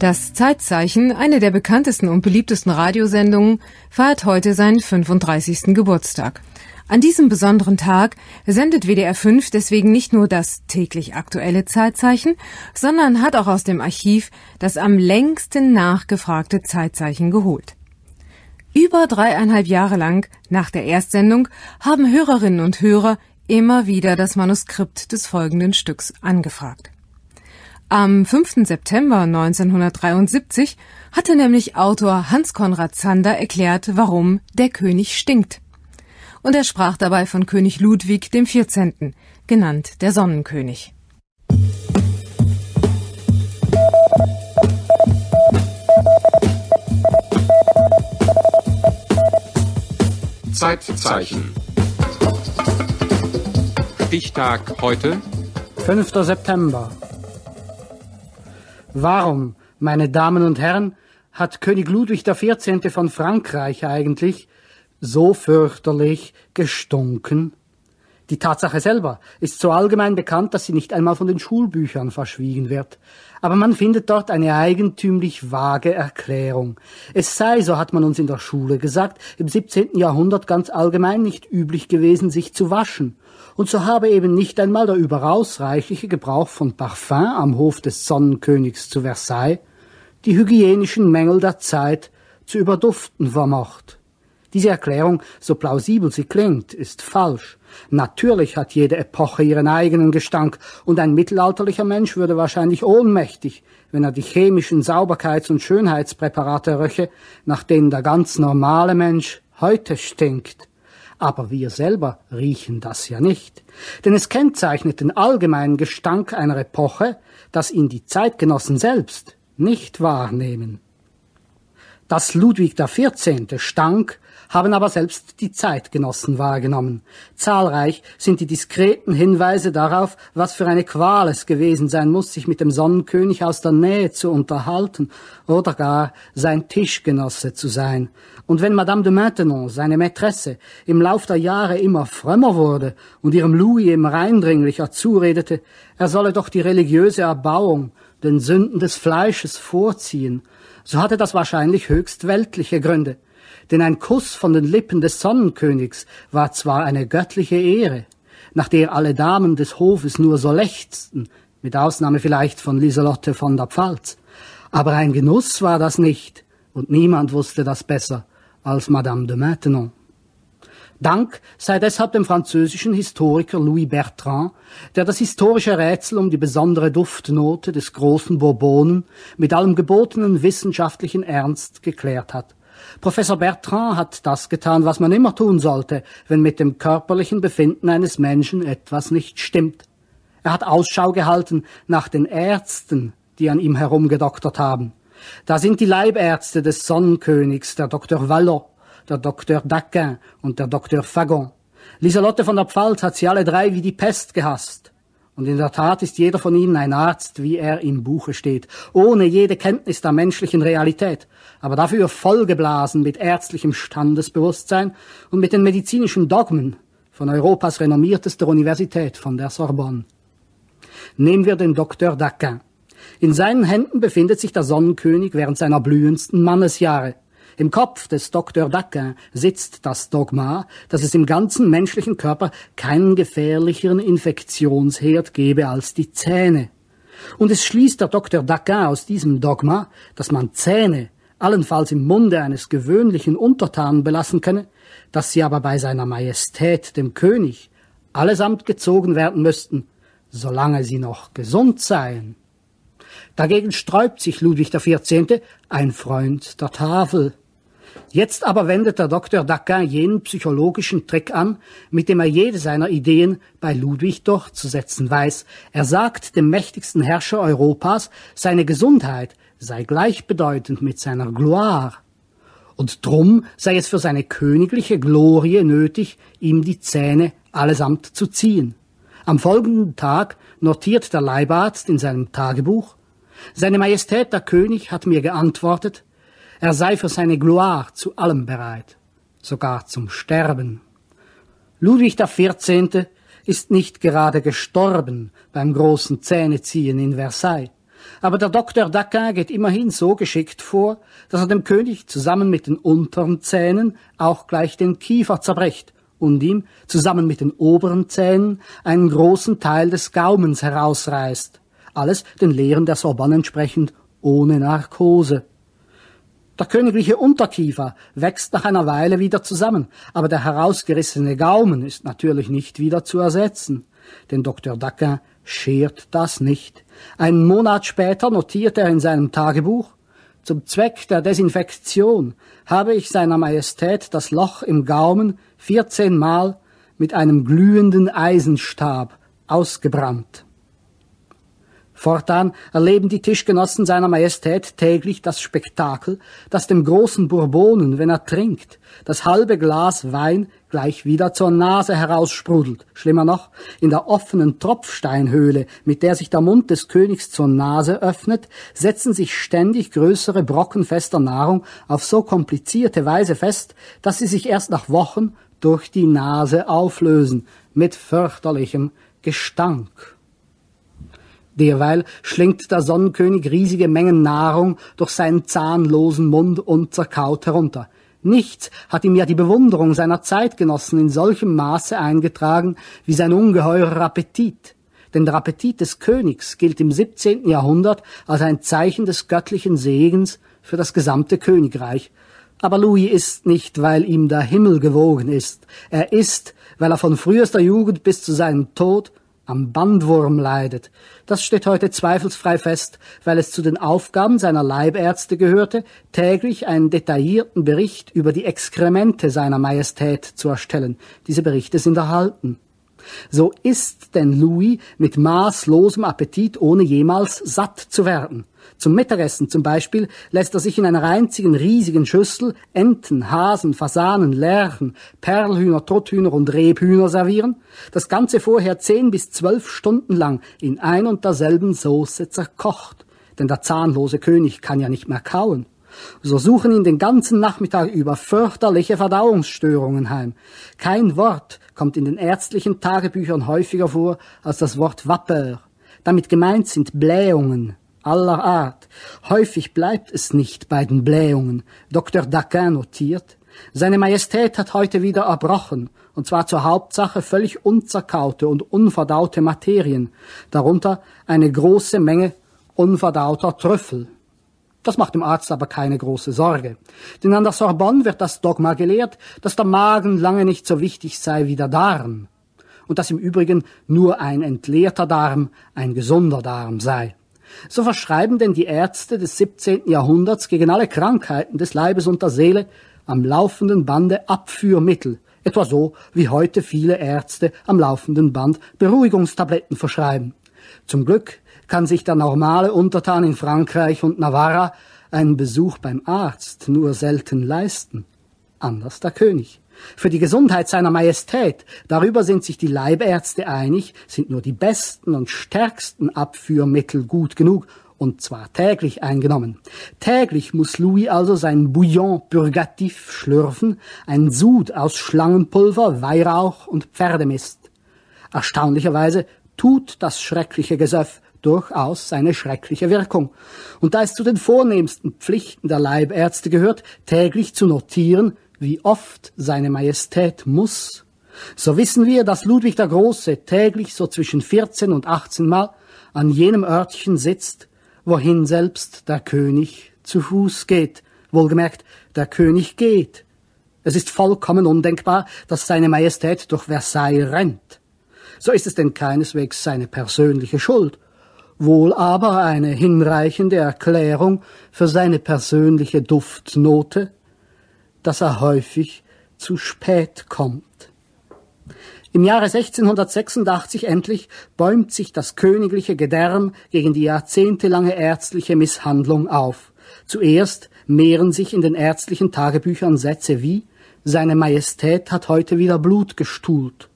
Das Zeitzeichen, eine der bekanntesten und beliebtesten Radiosendungen, feiert heute seinen 35. Geburtstag. An diesem besonderen Tag sendet WDR 5 deswegen nicht nur das täglich aktuelle Zeitzeichen, sondern hat auch aus dem Archiv das am längsten nachgefragte Zeitzeichen geholt. Über dreieinhalb Jahre lang nach der Erstsendung haben Hörerinnen und Hörer immer wieder das Manuskript des folgenden Stücks angefragt. Am 5. September 1973 hatte nämlich Autor Hans Konrad Zander erklärt, warum der König stinkt. Und er sprach dabei von König Ludwig XIV., genannt der Sonnenkönig. Zeitzeichen. Stichtag heute. 5. September. Warum, meine Damen und Herren, hat König Ludwig XIV. von Frankreich eigentlich so fürchterlich gestunken? Die Tatsache selber ist so allgemein bekannt, dass sie nicht einmal von den Schulbüchern verschwiegen wird. Aber man findet dort eine eigentümlich vage Erklärung. Es sei, so hat man uns in der Schule gesagt, im 17. Jahrhundert ganz allgemein nicht üblich gewesen, sich zu waschen und so habe eben nicht einmal der überaus reichliche Gebrauch von Parfum am Hof des Sonnenkönigs zu Versailles die hygienischen Mängel der Zeit zu überduften vermocht. Diese Erklärung, so plausibel sie klingt, ist falsch. Natürlich hat jede Epoche ihren eigenen Gestank, und ein mittelalterlicher Mensch würde wahrscheinlich ohnmächtig, wenn er die chemischen Sauberkeits- und Schönheitspräparate röche, nach denen der ganz normale Mensch heute stinkt. Aber wir selber riechen das ja nicht. Denn es kennzeichnet den allgemeinen Gestank einer Epoche, dass ihn die Zeitgenossen selbst nicht wahrnehmen. Dass Ludwig XIV. stank, haben aber selbst die Zeitgenossen wahrgenommen. Zahlreich sind die diskreten Hinweise darauf, was für eine Qual es gewesen sein muss, sich mit dem Sonnenkönig aus der Nähe zu unterhalten oder gar sein Tischgenosse zu sein. Und wenn Madame de Maintenon, seine Mätresse, im Lauf der Jahre immer frömmer wurde und ihrem Louis immer eindringlicher zuredete, er solle doch die religiöse Erbauung den Sünden des Fleisches vorziehen, so hatte das wahrscheinlich höchst weltliche Gründe denn ein Kuss von den Lippen des Sonnenkönigs war zwar eine göttliche Ehre, nach der alle Damen des Hofes nur so lechzten, mit Ausnahme vielleicht von Lieselotte von der Pfalz, aber ein Genuss war das nicht, und niemand wusste das besser als Madame de Maintenon. Dank sei deshalb dem französischen Historiker Louis Bertrand, der das historische Rätsel um die besondere Duftnote des großen Bourbonen mit allem gebotenen wissenschaftlichen Ernst geklärt hat. Professor Bertrand hat das getan, was man immer tun sollte, wenn mit dem körperlichen Befinden eines Menschen etwas nicht stimmt. Er hat Ausschau gehalten nach den Ärzten, die an ihm herumgedoktert haben. Da sind die Leibärzte des Sonnenkönigs, der Dr. Vallot, der Dr. Daquin und der Dr. Fagon. Lieselotte von der Pfalz hat sie alle drei wie die Pest gehasst. Und in der Tat ist jeder von ihnen ein Arzt, wie er im Buche steht, ohne jede Kenntnis der menschlichen Realität, aber dafür vollgeblasen mit ärztlichem Standesbewusstsein und mit den medizinischen Dogmen von Europas renommiertester Universität, von der Sorbonne. Nehmen wir den Dr. Daquin. In seinen Händen befindet sich der Sonnenkönig während seiner blühendsten Mannesjahre. Im Kopf des Dr. Daquin sitzt das Dogma, dass es im ganzen menschlichen Körper keinen gefährlicheren Infektionsherd gebe als die Zähne. Und es schließt der Dr. Daquin aus diesem Dogma, dass man Zähne allenfalls im Munde eines gewöhnlichen Untertanen belassen könne, dass sie aber bei seiner Majestät, dem König, allesamt gezogen werden müssten, solange sie noch gesund seien. Dagegen sträubt sich Ludwig XIV., ein Freund der Tafel. Jetzt aber wendet der Dr. Daquin jenen psychologischen Trick an, mit dem er jede seiner Ideen bei Ludwig durchzusetzen weiß. Er sagt dem mächtigsten Herrscher Europas, seine Gesundheit sei gleichbedeutend mit seiner Gloire. Und drum sei es für seine königliche Glorie nötig, ihm die Zähne allesamt zu ziehen. Am folgenden Tag notiert der Leibarzt in seinem Tagebuch, Seine Majestät der König hat mir geantwortet, er sei für seine Gloire zu allem bereit, sogar zum Sterben. Ludwig XIV. ist nicht gerade gestorben beim großen Zähneziehen in Versailles. Aber der Dr. Daquin geht immerhin so geschickt vor, dass er dem König zusammen mit den unteren Zähnen auch gleich den Kiefer zerbricht und ihm zusammen mit den oberen Zähnen einen großen Teil des Gaumens herausreißt. Alles den Lehren der Sorbonne entsprechend ohne Narkose. Der königliche Unterkiefer wächst nach einer Weile wieder zusammen, aber der herausgerissene Gaumen ist natürlich nicht wieder zu ersetzen. Denn Dr. Daquin schert das nicht. Einen Monat später notiert er in seinem Tagebuch zum Zweck der Desinfektion habe ich seiner Majestät das Loch im Gaumen vierzehnmal mit einem glühenden Eisenstab ausgebrannt. Fortan erleben die Tischgenossen seiner Majestät täglich das Spektakel, dass dem großen Bourbonen, wenn er trinkt, das halbe Glas Wein gleich wieder zur Nase heraussprudelt. Schlimmer noch, in der offenen Tropfsteinhöhle, mit der sich der Mund des Königs zur Nase öffnet, setzen sich ständig größere Brocken fester Nahrung auf so komplizierte Weise fest, dass sie sich erst nach Wochen durch die Nase auflösen, mit fürchterlichem Gestank. Derweil schlingt der Sonnenkönig riesige Mengen Nahrung durch seinen zahnlosen Mund unzerkaut herunter. Nichts hat ihm ja die Bewunderung seiner Zeitgenossen in solchem Maße eingetragen wie sein ungeheurer Appetit. Denn der Appetit des Königs gilt im 17. Jahrhundert als ein Zeichen des göttlichen Segens für das gesamte Königreich. Aber Louis isst nicht, weil ihm der Himmel gewogen ist. Er isst, weil er von frühester Jugend bis zu seinem Tod am Bandwurm leidet. Das steht heute zweifelsfrei fest, weil es zu den Aufgaben seiner Leibärzte gehörte, täglich einen detaillierten Bericht über die Exkremente seiner Majestät zu erstellen. Diese Berichte sind erhalten. So isst denn Louis mit maßlosem Appetit, ohne jemals satt zu werden. Zum Mittagessen zum Beispiel lässt er sich in einer einzigen riesigen Schüssel Enten, Hasen, Fasanen, Lerchen, Perlhühner, Trotthühner und Rebhühner servieren, das Ganze vorher zehn bis zwölf Stunden lang in ein und derselben Soße zerkocht, denn der zahnlose König kann ja nicht mehr kauen. So suchen ihn den ganzen Nachmittag über fürchterliche Verdauungsstörungen heim. Kein Wort kommt in den ärztlichen Tagebüchern häufiger vor als das Wort Vapeur. Damit gemeint sind Blähungen, aller Art. Häufig bleibt es nicht bei den Blähungen. Dr. Daquin notiert, seine Majestät hat heute wieder erbrochen, und zwar zur Hauptsache völlig unzerkaute und unverdaute Materien, darunter eine große Menge unverdauter Trüffel. Das macht dem Arzt aber keine große Sorge, denn an der Sorbonne wird das Dogma gelehrt, dass der Magen lange nicht so wichtig sei wie der Darm, und dass im Übrigen nur ein entleerter Darm ein gesunder Darm sei. So verschreiben denn die Ärzte des 17. Jahrhunderts gegen alle Krankheiten des Leibes und der Seele am laufenden Bande Abführmittel, etwa so wie heute viele Ärzte am laufenden Band Beruhigungstabletten verschreiben. Zum Glück kann sich der normale Untertan in Frankreich und Navarra einen Besuch beim Arzt nur selten leisten. Anders der König. Für die Gesundheit seiner Majestät, darüber sind sich die Leibärzte einig, sind nur die besten und stärksten Abführmittel gut genug, und zwar täglich eingenommen. Täglich muss Louis also sein Bouillon purgatif schlürfen, ein Sud aus Schlangenpulver, Weihrauch und Pferdemist. Erstaunlicherweise tut das schreckliche Gesöff durchaus seine schreckliche Wirkung. Und da es zu den vornehmsten Pflichten der Leibärzte gehört, täglich zu notieren, wie oft seine Majestät muss, so wissen wir, dass Ludwig der Große täglich so zwischen 14 und 18 Mal an jenem Örtchen sitzt, wohin selbst der König zu Fuß geht. Wohlgemerkt, der König geht. Es ist vollkommen undenkbar, dass seine Majestät durch Versailles rennt. So ist es denn keineswegs seine persönliche Schuld, wohl aber eine hinreichende Erklärung für seine persönliche Duftnote, dass er häufig zu spät kommt. Im Jahre 1686 endlich bäumt sich das königliche Gedärm gegen die jahrzehntelange ärztliche Misshandlung auf. Zuerst mehren sich in den ärztlichen Tagebüchern Sätze wie Seine Majestät hat heute wieder Blut gestuhlt.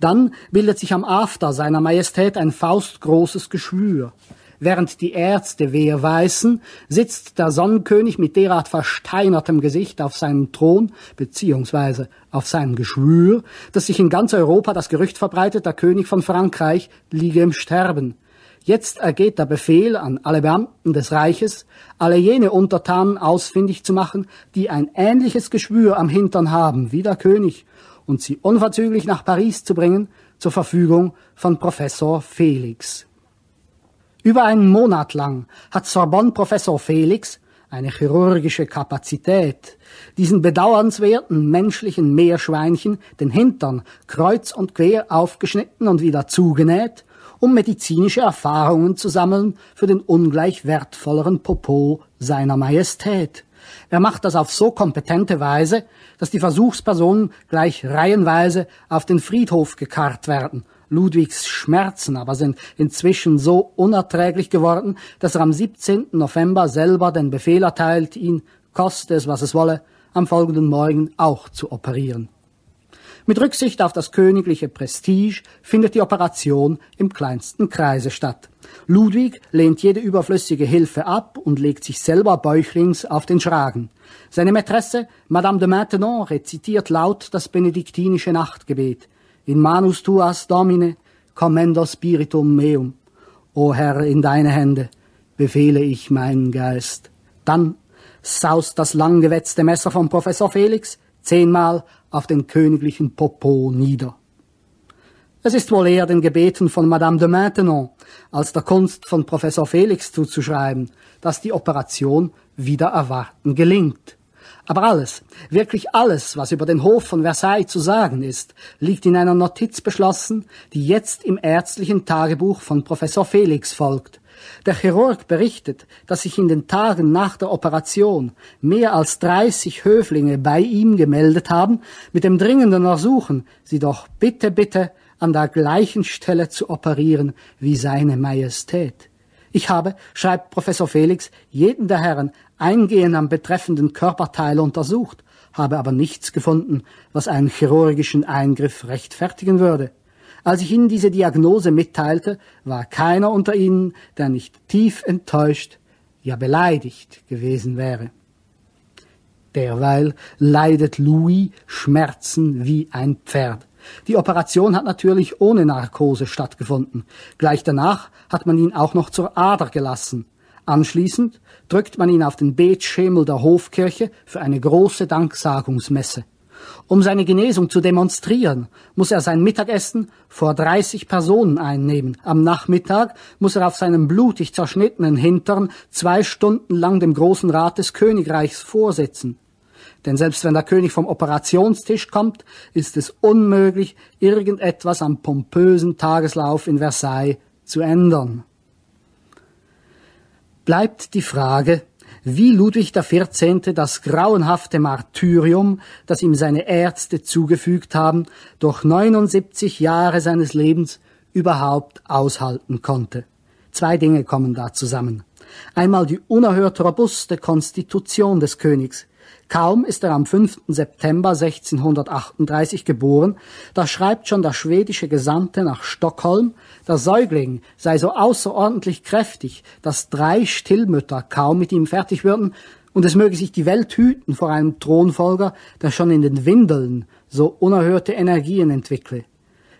Dann bildet sich am After seiner Majestät ein faustgroßes Geschwür. Während die Ärzte wehe weißen, sitzt der Sonnenkönig mit derart versteinertem Gesicht auf seinem Thron, beziehungsweise auf seinem Geschwür, dass sich in ganz Europa das Gerücht verbreitet, der König von Frankreich liege im Sterben. Jetzt ergeht der Befehl an alle Beamten des Reiches, alle jene Untertanen ausfindig zu machen, die ein ähnliches Geschwür am Hintern haben wie der König, und sie unverzüglich nach Paris zu bringen, zur Verfügung von Professor Felix. Über einen Monat lang hat Sorbonne-Professor Felix eine chirurgische Kapazität, diesen bedauernswerten menschlichen Meerschweinchen den Hintern kreuz und quer aufgeschnitten und wieder zugenäht, um medizinische Erfahrungen zu sammeln für den ungleich wertvolleren Popo seiner Majestät. Er macht das auf so kompetente Weise, dass die Versuchspersonen gleich reihenweise auf den Friedhof gekarrt werden Ludwigs Schmerzen aber sind inzwischen so unerträglich geworden, dass er am 17. November selber den Befehl erteilt, ihn, koste es was es wolle, am folgenden Morgen auch zu operieren. Mit Rücksicht auf das königliche Prestige findet die Operation im kleinsten Kreise statt. Ludwig lehnt jede überflüssige Hilfe ab und legt sich selber bäuchlings auf den Schragen. Seine Mätresse, Madame de Maintenon, rezitiert laut das benediktinische Nachtgebet in manus tuas domine commendo spiritum meum. O Herr, in deine Hände befehle ich meinen Geist. Dann saust das langgewetzte Messer von Professor Felix zehnmal auf den königlichen Popo nieder. Es ist wohl eher den Gebeten von Madame de Maintenon als der Kunst von Professor Felix zuzuschreiben, dass die Operation wieder erwarten gelingt. Aber alles, wirklich alles, was über den Hof von Versailles zu sagen ist, liegt in einer Notiz beschlossen, die jetzt im ärztlichen Tagebuch von Professor Felix folgt. Der Chirurg berichtet, dass sich in den Tagen nach der Operation mehr als 30 Höflinge bei ihm gemeldet haben, mit dem dringenden Ersuchen, sie doch bitte, bitte an der gleichen Stelle zu operieren wie seine Majestät. Ich habe, schreibt Professor Felix, jeden der Herren eingehend am betreffenden Körperteil untersucht, habe aber nichts gefunden, was einen chirurgischen Eingriff rechtfertigen würde. Als ich ihnen diese Diagnose mitteilte, war keiner unter ihnen, der nicht tief enttäuscht, ja beleidigt gewesen wäre. Derweil leidet Louis Schmerzen wie ein Pferd. Die Operation hat natürlich ohne Narkose stattgefunden. Gleich danach hat man ihn auch noch zur Ader gelassen. Anschließend drückt man ihn auf den Betschemel der Hofkirche für eine große Danksagungsmesse. Um seine Genesung zu demonstrieren, muss er sein Mittagessen vor 30 Personen einnehmen. Am Nachmittag muss er auf seinem blutig zerschnittenen Hintern zwei Stunden lang dem großen Rat des Königreichs vorsitzen. Denn selbst wenn der König vom Operationstisch kommt, ist es unmöglich, irgendetwas am pompösen Tageslauf in Versailles zu ändern bleibt die Frage, wie Ludwig XIV. das grauenhafte Martyrium, das ihm seine Ärzte zugefügt haben, durch 79 Jahre seines Lebens überhaupt aushalten konnte. Zwei Dinge kommen da zusammen. Einmal die unerhört robuste Konstitution des Königs, Kaum ist er am 5. September 1638 geboren, da schreibt schon der schwedische Gesandte nach Stockholm, der Säugling sei so außerordentlich kräftig, dass drei Stillmütter kaum mit ihm fertig würden, und es möge sich die Welt hüten vor einem Thronfolger, der schon in den Windeln so unerhörte Energien entwickle.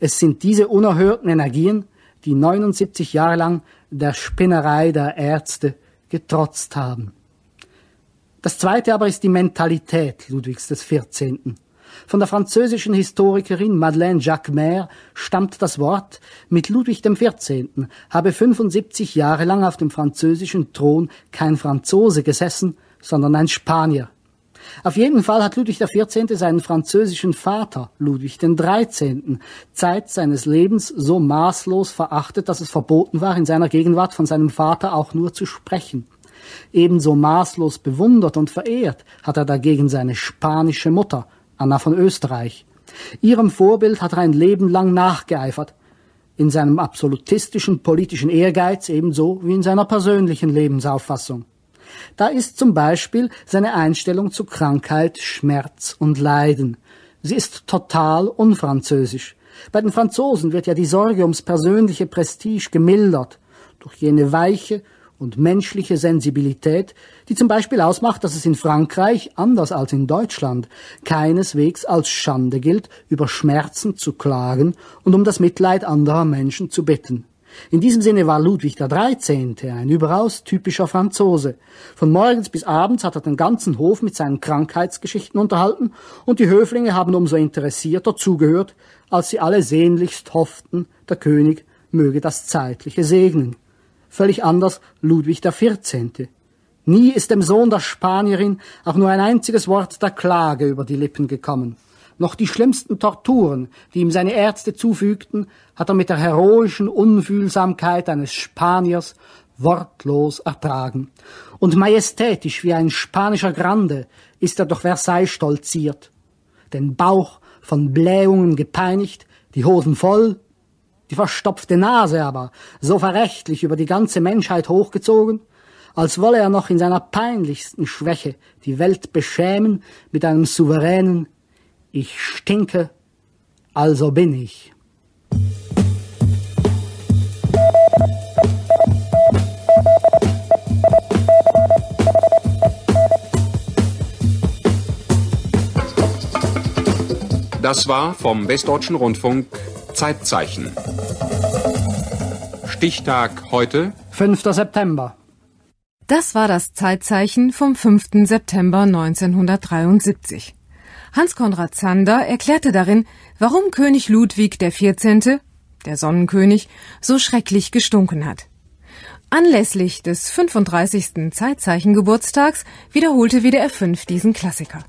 Es sind diese unerhörten Energien, die 79 Jahre lang der Spinnerei der Ärzte getrotzt haben. Das zweite aber ist die Mentalität Ludwigs des 14. Von der französischen Historikerin Madeleine Jacquemer stammt das Wort, mit Ludwig XIV. habe 75 Jahre lang auf dem französischen Thron kein Franzose gesessen, sondern ein Spanier. Auf jeden Fall hat Ludwig XIV. seinen französischen Vater, Ludwig XIII., Zeit seines Lebens so maßlos verachtet, dass es verboten war, in seiner Gegenwart von seinem Vater auch nur zu sprechen. Ebenso maßlos bewundert und verehrt hat er dagegen seine spanische Mutter, Anna von Österreich. Ihrem Vorbild hat er ein Leben lang nachgeeifert, in seinem absolutistischen politischen Ehrgeiz ebenso wie in seiner persönlichen Lebensauffassung. Da ist zum Beispiel seine Einstellung zu Krankheit, Schmerz und Leiden. Sie ist total unfranzösisch. Bei den Franzosen wird ja die Sorge ums persönliche Prestige gemildert durch jene weiche und menschliche Sensibilität, die zum Beispiel ausmacht, dass es in Frankreich, anders als in Deutschland, keineswegs als Schande gilt, über Schmerzen zu klagen und um das Mitleid anderer Menschen zu bitten. In diesem Sinne war Ludwig XIII. ein überaus typischer Franzose. Von morgens bis abends hat er den ganzen Hof mit seinen Krankheitsgeschichten unterhalten, und die Höflinge haben umso interessierter zugehört, als sie alle sehnlichst hofften, der König möge das Zeitliche segnen. Völlig anders Ludwig XIV. Nie ist dem Sohn der Spanierin auch nur ein einziges Wort der Klage über die Lippen gekommen. Noch die schlimmsten Torturen, die ihm seine Ärzte zufügten, hat er mit der heroischen Unfühlsamkeit eines Spaniers wortlos ertragen. Und majestätisch wie ein spanischer Grande ist er durch Versailles stolziert. Den Bauch von Blähungen gepeinigt, die Hosen voll, die verstopfte Nase aber so verächtlich über die ganze Menschheit hochgezogen, als wolle er noch in seiner peinlichsten Schwäche die Welt beschämen mit einem souveränen Ich stinke, also bin ich. Das war vom Westdeutschen Rundfunk Zeitzeichen. Stichtag heute 5. September. Das war das Zeitzeichen vom 5. September 1973. Hans Konrad Zander erklärte darin, warum König Ludwig XIV., der Sonnenkönig, so schrecklich gestunken hat. Anlässlich des 35. Zeitzeichengeburtstags wiederholte WDR 5 diesen Klassiker.